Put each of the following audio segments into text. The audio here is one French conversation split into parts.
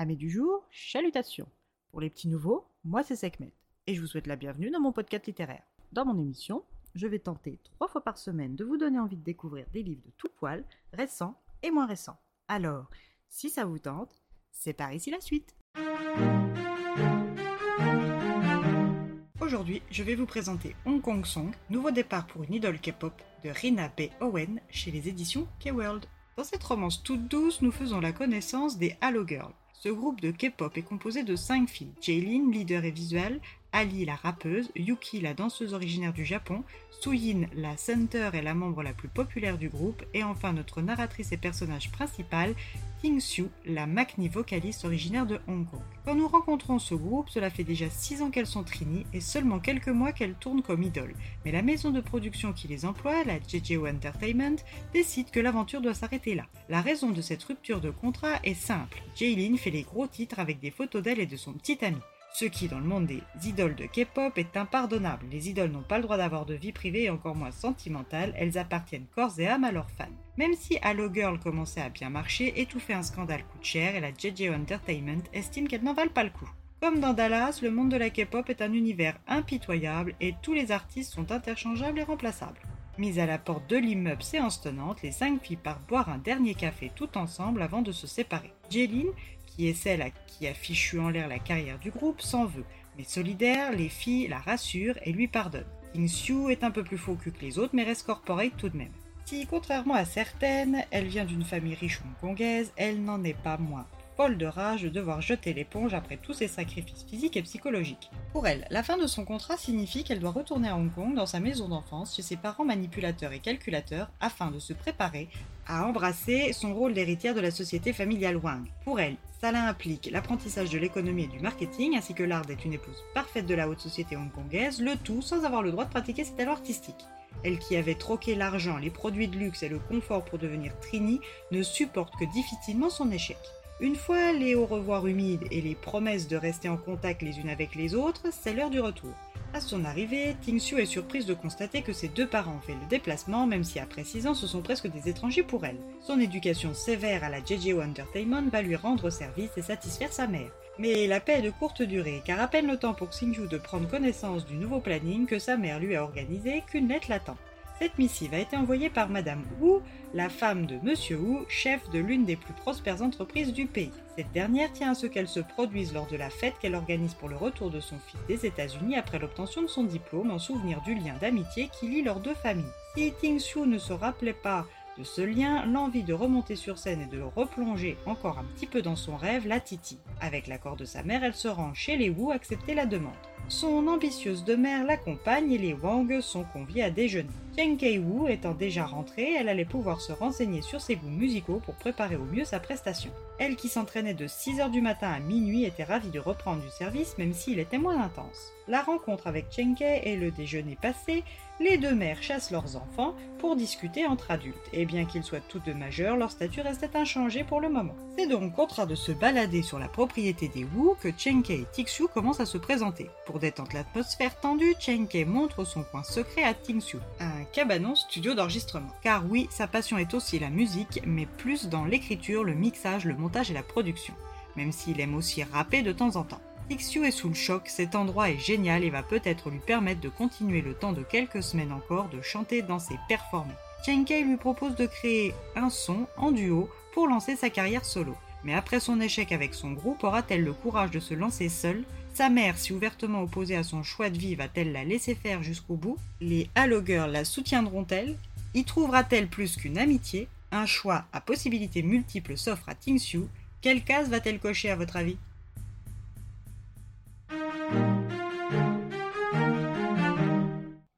Amis du jour, chalutations. Pour les petits nouveaux, moi c'est Sekhmet et je vous souhaite la bienvenue dans mon podcast littéraire. Dans mon émission, je vais tenter trois fois par semaine de vous donner envie de découvrir des livres de tout poil, récents et moins récents. Alors, si ça vous tente, c'est par ici la suite. Aujourd'hui, je vais vous présenter Hong Kong Song, nouveau départ pour une idole K-pop de Rina B. Owen chez les éditions K-World. Dans cette romance toute douce, nous faisons la connaissance des Halo Girls. Ce groupe de K-pop est composé de cinq filles. Jaylin, leader et visuelle, Ali, la rappeuse, Yuki, la danseuse originaire du Japon, Suyin, la center et la membre la plus populaire du groupe, et enfin notre narratrice et personnage principal, Ting Xiu, la Makni vocaliste originaire de Hong Kong. Quand nous rencontrons ce groupe, cela fait déjà 6 ans qu'elles sont Trini et seulement quelques mois qu'elles tournent comme idoles. Mais la maison de production qui les emploie, la JJO Entertainment, décide que l'aventure doit s'arrêter là. La raison de cette rupture de contrat est simple. Jaylin fait les gros titres avec des photos d'elle et de son petit ami. Ce qui, dans le monde des idoles de K-pop, est impardonnable. Les idoles n'ont pas le droit d'avoir de vie privée et encore moins sentimentale, elles appartiennent corps et âme à leurs fans. Même si Halo Girl commençait à bien marcher, étouffer un scandale coûte cher et la JJO Entertainment estime qu'elles n'en valent pas le coup. Comme dans Dallas, le monde de la K-pop est un univers impitoyable et tous les artistes sont interchangeables et remplaçables. Mises à la porte de l'immeuble séance tenante, les cinq filles partent boire un dernier café tout ensemble avant de se séparer. Jeline, qui est celle qui a fichu en l'air la carrière du groupe, s'en veut, mais solidaire, les filles la rassurent et lui pardonnent. King est un peu plus faux que les autres, mais reste corporate tout de même. Si, contrairement à certaines, elle vient d'une famille riche hongkongaise, elle n'en est pas moins folle de rage de devoir jeter l'éponge après tous ses sacrifices physiques et psychologiques. Pour elle, la fin de son contrat signifie qu'elle doit retourner à Hong Kong dans sa maison d'enfance chez ses parents manipulateurs et calculateurs afin de se préparer à embrasser son rôle d'héritière de la société familiale Wang. Pour elle, cela implique l'apprentissage de l'économie et du marketing ainsi que l'art d'être une épouse parfaite de la haute société hongkongaise, le tout sans avoir le droit de pratiquer ses talents artistiques. Elle qui avait troqué l'argent, les produits de luxe et le confort pour devenir Trini ne supporte que difficilement son échec. Une fois les au revoir humides et les promesses de rester en contact les unes avec les autres, c'est l'heure du retour. À son arrivée, Tingxiu est surprise de constater que ses deux parents ont fait le déplacement, même si après 6 ans ce sont presque des étrangers pour elle. Son éducation sévère à la JJO Entertainment va lui rendre service et satisfaire sa mère. Mais la paix est de courte durée, car à peine le temps pour Xingyu de prendre connaissance du nouveau planning que sa mère lui a organisé qu'une lettre l'attend. Cette missive a été envoyée par Madame Wu, la femme de Monsieur Wu, chef de l'une des plus prospères entreprises du pays. Cette dernière tient à ce qu'elle se produise lors de la fête qu'elle organise pour le retour de son fils des États-Unis après l'obtention de son diplôme en souvenir du lien d'amitié qui lie leurs deux familles. Si Ting Xiu ne se rappelait pas de ce lien, l'envie de remonter sur scène et de replonger encore un petit peu dans son rêve la titille. Avec l'accord de sa mère, elle se rend chez les Wu accepter la demande. Son ambitieuse demeure l'accompagne et les Wang sont conviés à déjeuner. Chen Kei-Wu étant déjà rentrée, elle allait pouvoir se renseigner sur ses goûts musicaux pour préparer au mieux sa prestation. Elle qui s'entraînait de 6h du matin à minuit était ravie de reprendre du service même s'il était moins intense. La rencontre avec Chen Kei et le déjeuner passé, les deux mères chassent leurs enfants pour discuter entre adultes, et bien qu'ils soient toutes deux majeurs, leur statut restait inchangé pour le moment. C'est donc en train de se balader sur la propriété des Wu que Chenke et Tixu commencent à se présenter. Détendre l'atmosphère tendue, Chenke montre son coin secret à Tixu, un cabanon studio d'enregistrement. Car oui, sa passion est aussi la musique, mais plus dans l'écriture, le mixage, le montage et la production, même s'il aime aussi rapper de temps en temps. Xiu est sous le choc, cet endroit est génial et va peut-être lui permettre de continuer le temps de quelques semaines encore de chanter, danser, performer. Kei lui propose de créer un son en duo pour lancer sa carrière solo. Mais après son échec avec son groupe, aura-t-elle le courage de se lancer seule? Sa mère, si ouvertement opposée à son choix de vie, va-t-elle la laisser faire jusqu'au bout? Les Halo Girls la soutiendront-elles? Y trouvera-t-elle plus qu'une amitié? Un choix à possibilités multiples s'offre à Tingxiu. Quelle case va-t-elle cocher à votre avis?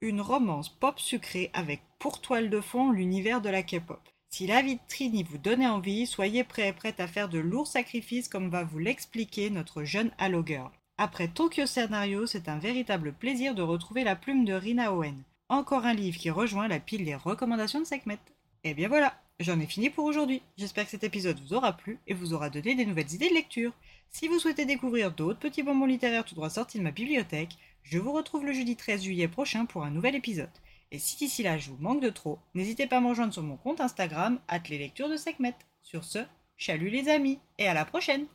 Une romance pop sucrée avec pour toile de fond l'univers de la K-pop. Si la Trini vous donnait envie, soyez prêts et prêtes à faire de lourds sacrifices comme va vous l'expliquer notre jeune Halo Girl. Après Tokyo Scenario, c'est un véritable plaisir de retrouver la plume de Rina Owen. Encore un livre qui rejoint la pile des recommandations de Sekhmet. Et bien voilà, j'en ai fini pour aujourd'hui. J'espère que cet épisode vous aura plu et vous aura donné des nouvelles idées de lecture. Si vous souhaitez découvrir d'autres petits bonbons littéraires tout droit sortis de ma bibliothèque, je vous retrouve le jeudi 13 juillet prochain pour un nouvel épisode. Et si d'ici là je vous manque de trop, n'hésitez pas à me rejoindre sur mon compte Instagram, les lectures de Sekhmet. Sur ce, chalut les amis, et à la prochaine.